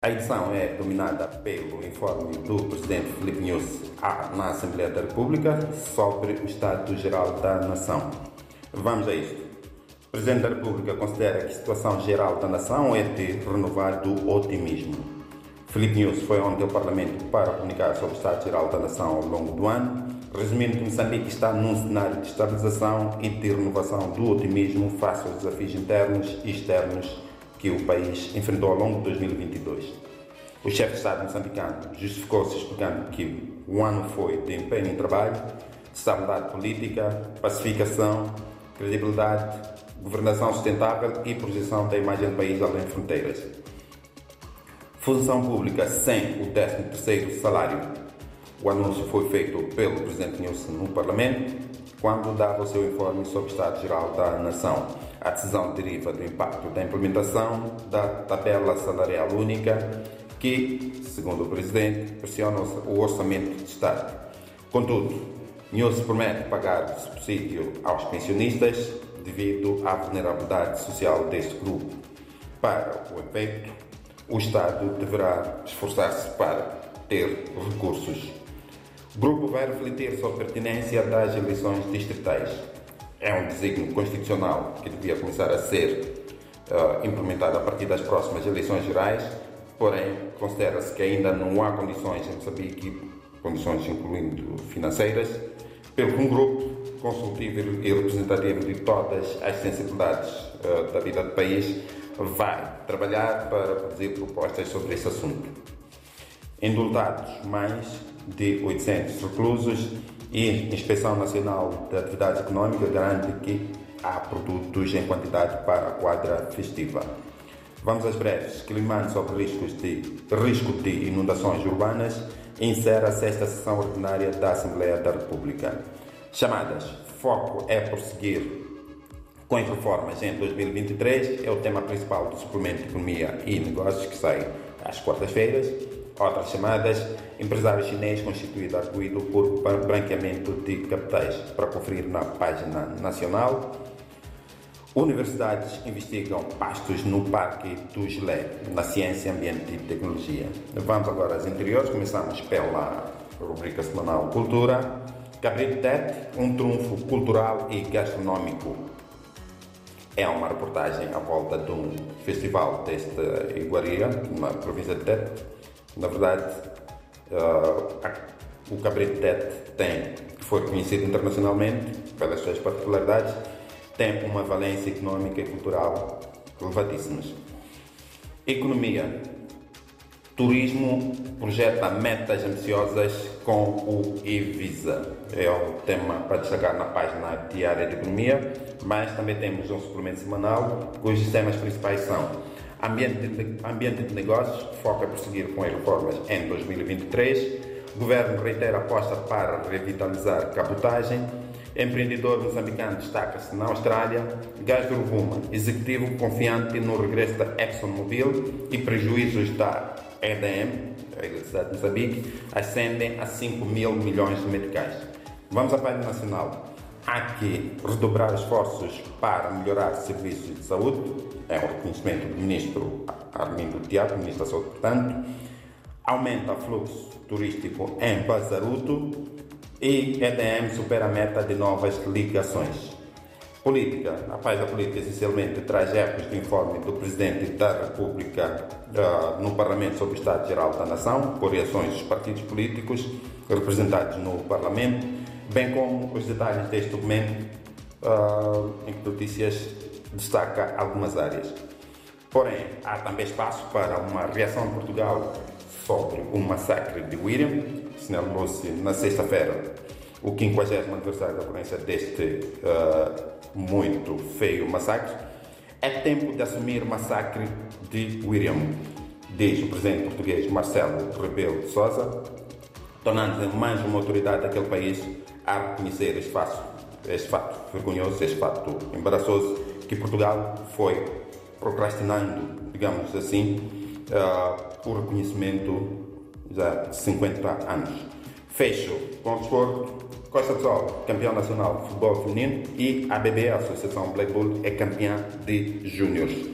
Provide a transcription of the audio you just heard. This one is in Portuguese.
A edição é dominada pelo informe do Presidente Filipe Nunes na Assembleia da República sobre o Estado-Geral da Nação. Vamos a isto. O Presidente da República considera que a situação geral da nação é de renovado otimismo. Filipe Nunes foi ontem ao Parlamento para comunicar sobre o Estado-Geral da Nação ao longo do ano, resumindo que Moçambique está num cenário de estabilização e de renovação do otimismo face aos desafios internos e externos que o país enfrentou ao longo de 2022. O chefe de Estado moçambicano justificou-se explicando que o ano foi de empenho em trabalho, estabilidade política, pacificação, credibilidade, governação sustentável e projeção da imagem do país além de fronteiras. Função pública sem o 13º salário. O anúncio foi feito pelo Presidente Nilson no Parlamento, quando dava o seu informe sobre o Estado-Geral da Nação. A decisão deriva do impacto da implementação da tabela salarial única, que, segundo o Presidente, pressiona o orçamento de Estado. Contudo, Nilson promete pagar subsídio aos pensionistas devido à vulnerabilidade social deste grupo. Para o efeito, o Estado deverá esforçar-se para ter recursos. O grupo vai refletir sobre a pertinência das eleições distritais. É um desígnio constitucional que devia começar a ser uh, implementado a partir das próximas eleições gerais, porém, considera-se que ainda não há condições em Moçambique, condições incluindo financeiras, pelo que um grupo consultivo e representativo de todas as sensibilidades uh, da vida do país vai trabalhar para produzir propostas sobre esse assunto. Indultados mais de 800 reclusos e Inspeção Nacional de Atividade Econômica garante que há produtos em quantidade para a quadra festiva. Vamos às breves. Climano sobre riscos de, risco de inundações urbanas encerra a sexta sessão ordinária da Assembleia da República. Chamadas Foco é prosseguir com as reformas em 2023 é o tema principal do suplemento de Economia e Negócios que sai às quartas-feiras. Outras chamadas Empresário chinês constituído arguído por branqueamento de capitais para conferir na página nacional. Universidades investigam pastos no Parque do Gilé, na ciência, ambiente e tecnologia. Vamos agora às interiores. Começamos pela rubrica semanal Cultura. Cabrito Tete, um trunfo cultural e gastronômico. É uma reportagem à volta de um festival desta iguaria, na província de Tete. Na verdade, uh, o Cabrito Tete tem, que foi conhecido internacionalmente pelas suas particularidades, tem uma valência económica e cultural elevadíssimas. Economia. Turismo projeta metas ambiciosas com o e-Visa. É o tema para destacar na página diária de economia, mas também temos um suplemento semanal cujos temas principais são ambiente de, ambiente de negócios, foca prosseguir com as reformas em 2023, governo reitera aposta para revitalizar cabotagem, empreendedor moçambicano destaca-se na Austrália, gás de Rovuma, executivo confiante no regresso da ExxonMobil e prejuízos da EDM, a Eletricidade de Moçambique, ascendem a 5 mil milhões de meticais. Vamos à página nacional. Há que redobrar esforços para melhorar serviços de saúde, é um reconhecimento do ministro Armindo Tiago, ministro da Saúde, portanto. Aumenta o fluxo turístico em Bazaruto e EDM supera a meta de novas ligações. Política. A paz da política essencialmente traz ecos do informe do Presidente da República uh, no Parlamento sobre o Estado-Geral da Nação, por reações dos partidos políticos representados no Parlamento, bem como os detalhes deste documento, uh, em que notícias destaca algumas áreas. Porém, há também espaço para uma reação de Portugal sobre o massacre de William, assinalou-se na sexta-feira o 50 aniversário da ocorrência deste uh, muito feio massacre. É tempo de assumir o massacre de William, diz o presidente português Marcelo Rebelo de Sousa, tornando-se mais uma autoridade daquele país a reconhecer este fato, este fato vergonhoso, este fato embaraçoso, que Portugal foi procrastinando, digamos assim, uh, o reconhecimento já de 50 anos. Fecho com o desporto Costa do Sol, campeão nacional de futebol feminino, e a ABB, a Associação Black Bull, é campeã de júniores.